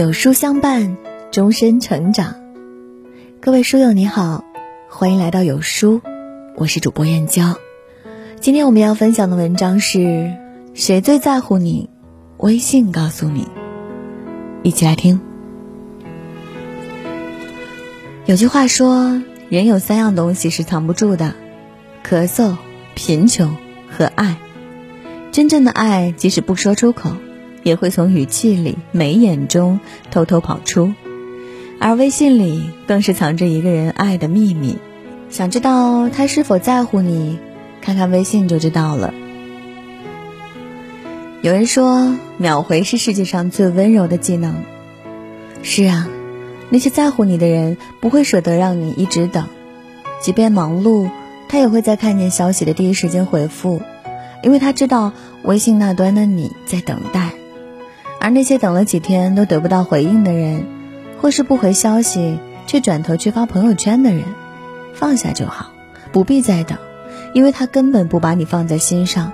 有书相伴，终身成长。各位书友你好，欢迎来到有书，我是主播燕娇。今天我们要分享的文章是：谁最在乎你？微信告诉你。一起来听。有句话说，人有三样东西是藏不住的：咳嗽、贫穷和爱。真正的爱，即使不说出口。也会从语气里、眉眼中偷偷跑出，而微信里更是藏着一个人爱的秘密。想知道他是否在乎你，看看微信就知道了。有人说，秒回是世界上最温柔的技能。是啊，那些在乎你的人不会舍得让你一直等，即便忙碌，他也会在看见消息的第一时间回复，因为他知道微信那端的你在等待。而那些等了几天都得不到回应的人，或是不回消息却转头去发朋友圈的人，放下就好，不必再等，因为他根本不把你放在心上。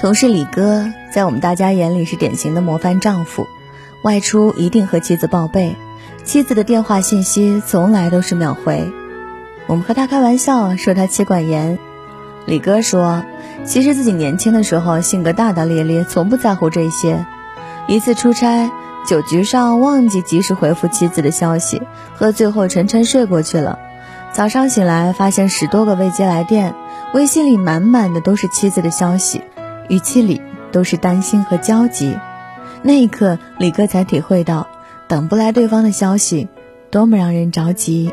同事李哥在我们大家眼里是典型的模范丈夫，外出一定和妻子报备，妻子的电话信息从来都是秒回。我们和他开玩笑说他妻管严，李哥说，其实自己年轻的时候性格大大咧咧，从不在乎这些。一次出差，酒局上忘记及时回复妻子的消息，喝醉后沉沉睡过去了。早上醒来，发现十多个未接来电，微信里满满的都是妻子的消息，语气里都是担心和焦急。那一刻，李哥才体会到，等不来对方的消息，多么让人着急。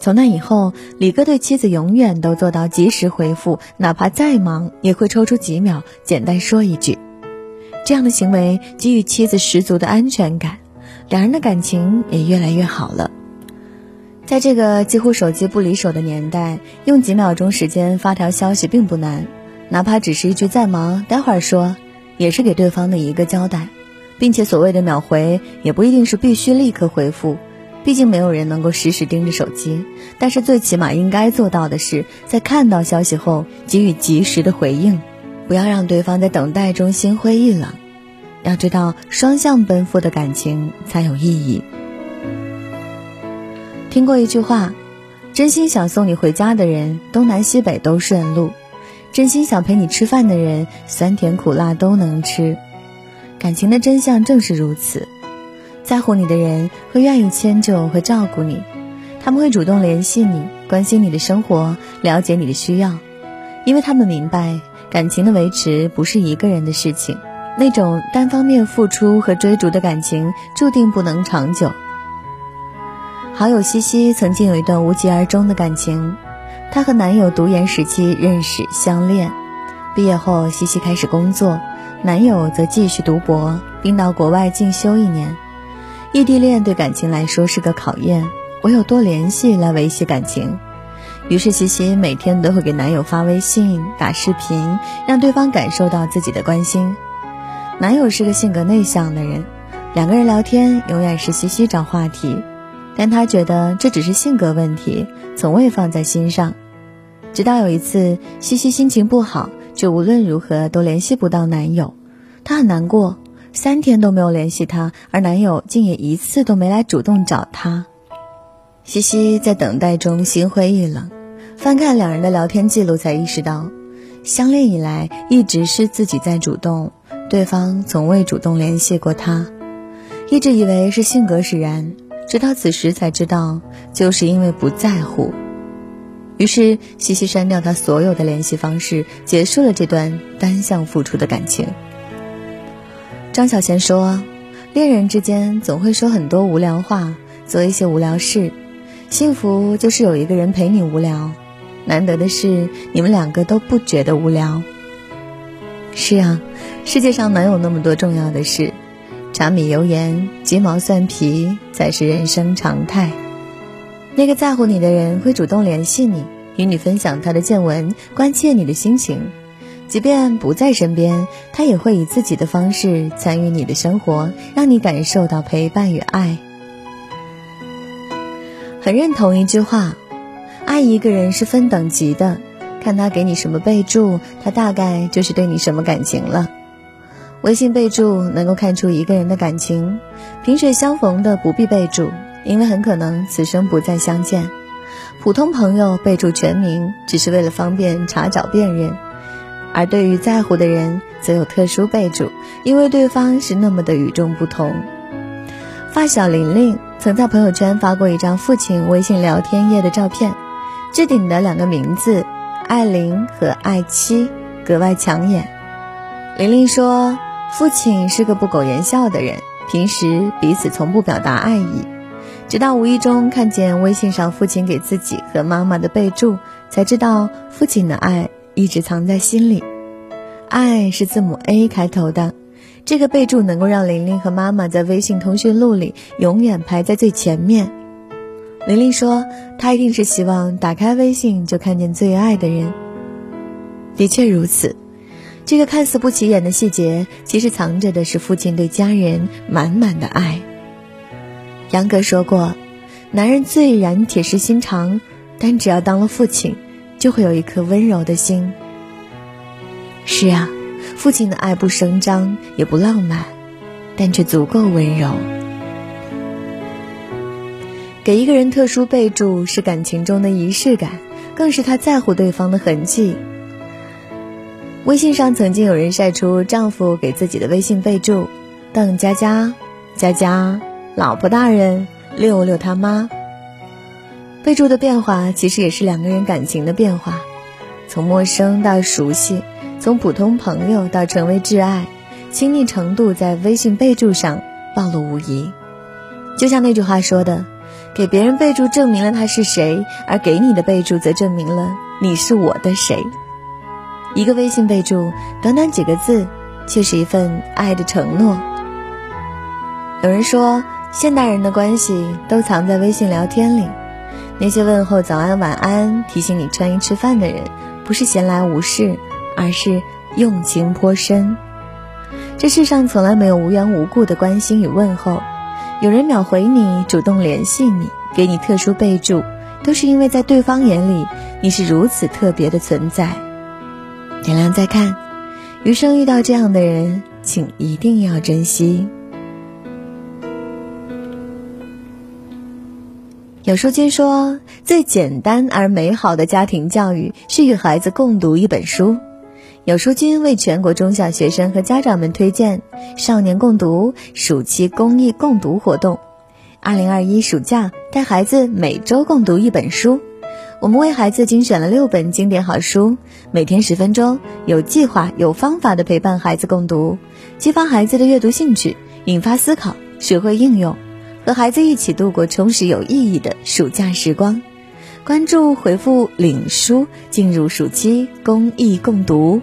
从那以后，李哥对妻子永远都做到及时回复，哪怕再忙，也会抽出几秒，简单说一句。这样的行为给予妻子十足的安全感，两人的感情也越来越好了。在这个几乎手机不离手的年代，用几秒钟时间发条消息并不难，哪怕只是一句“在忙，待会儿说”，也是给对方的一个交代。并且所谓的秒回，也不一定是必须立刻回复，毕竟没有人能够时时盯着手机。但是最起码应该做到的是，在看到消息后给予及时的回应。不要让对方在等待中心灰意冷，要知道双向奔赴的感情才有意义。听过一句话，真心想送你回家的人，东南西北都顺路；真心想陪你吃饭的人，酸甜苦辣都能吃。感情的真相正是如此，在乎你的人会愿意迁就和照顾你，他们会主动联系你，关心你的生活，了解你的需要，因为他们明白。感情的维持不是一个人的事情，那种单方面付出和追逐的感情注定不能长久。好友西西曾经有一段无疾而终的感情，她和男友读研时期认识相恋，毕业后西西开始工作，男友则继续读博，并到国外进修一年。异地恋对感情来说是个考验，唯有多联系来维系感情。于是，西西每天都会给男友发微信、打视频，让对方感受到自己的关心。男友是个性格内向的人，两个人聊天永远是西西找话题，但他觉得这只是性格问题，从未放在心上。直到有一次，西西心情不好，却无论如何都联系不到男友，她很难过，三天都没有联系他，而男友竟也一次都没来主动找她。西西在等待中心灰意冷。翻看两人的聊天记录，才意识到，相恋以来一直是自己在主动，对方从未主动联系过他。一直以为是性格使然，直到此时才知道，就是因为不在乎。于是，西西删掉他所有的联系方式，结束了这段单向付出的感情。张小娴说：“恋人之间总会说很多无聊话，做一些无聊事，幸福就是有一个人陪你无聊。”难得的是，你们两个都不觉得无聊。是啊，世界上哪有那么多重要的事？柴米油盐、鸡毛蒜皮才是人生常态。那个在乎你的人会主动联系你，与你分享他的见闻，关切你的心情。即便不在身边，他也会以自己的方式参与你的生活，让你感受到陪伴与爱。很认同一句话。爱一个人是分等级的，看他给你什么备注，他大概就是对你什么感情了。微信备注能够看出一个人的感情，萍水相逢的不必备注，因为很可能此生不再相见。普通朋友备注全名，只是为了方便查找辨认；而对于在乎的人，则有特殊备注，因为对方是那么的与众不同。发小玲玲曾在朋友圈发过一张父亲微信聊天页的照片，置顶的两个名字“爱玲”和“爱妻”格外抢眼。玲玲说。父亲是个不苟言笑的人，平时彼此从不表达爱意，直到无意中看见微信上父亲给自己和妈妈的备注，才知道父亲的爱一直藏在心里。爱是字母 A 开头的，这个备注能够让玲玲和妈妈在微信通讯录里永远排在最前面。玲玲说，她一定是希望打开微信就看见最爱的人。的确如此。这个看似不起眼的细节，其实藏着的是父亲对家人满满的爱。杨格说过：“男人最然铁石心肠，但只要当了父亲，就会有一颗温柔的心。”是啊，父亲的爱不声张，也不浪漫，但却足够温柔。给一个人特殊备注，是感情中的仪式感，更是他在乎对方的痕迹。微信上曾经有人晒出丈夫给自己的微信备注：“邓佳佳，佳佳，老婆大人，六六他妈。”备注的变化其实也是两个人感情的变化，从陌生到熟悉，从普通朋友到成为挚爱，亲密程度在微信备注上暴露无遗。就像那句话说的：“给别人备注证明了他是谁，而给你的备注则证明了你是我的谁。”一个微信备注，短短几个字，却是一份爱的承诺。有人说，现代人的关系都藏在微信聊天里。那些问候早安晚安、提醒你穿衣吃饭的人，不是闲来无事，而是用情颇深。这世上从来没有无缘无故的关心与问候。有人秒回你，主动联系你，给你特殊备注，都是因为在对方眼里，你是如此特别的存在。点亮再看，余生遇到这样的人，请一定要珍惜。有书君说，最简单而美好的家庭教育是与孩子共读一本书。有书君为全国中小学生和家长们推荐“少年共读”暑期公益共读活动。二零二一暑假，带孩子每周共读一本书。我们为孩子精选了六本经典好书，每天十分钟，有计划、有方法的陪伴孩子共读，激发孩子的阅读兴趣，引发思考，学会应用，和孩子一起度过充实有意义的暑假时光。关注回复“领书”，进入暑期公益共读。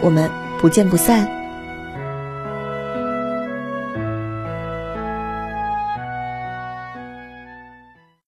我们不见不散。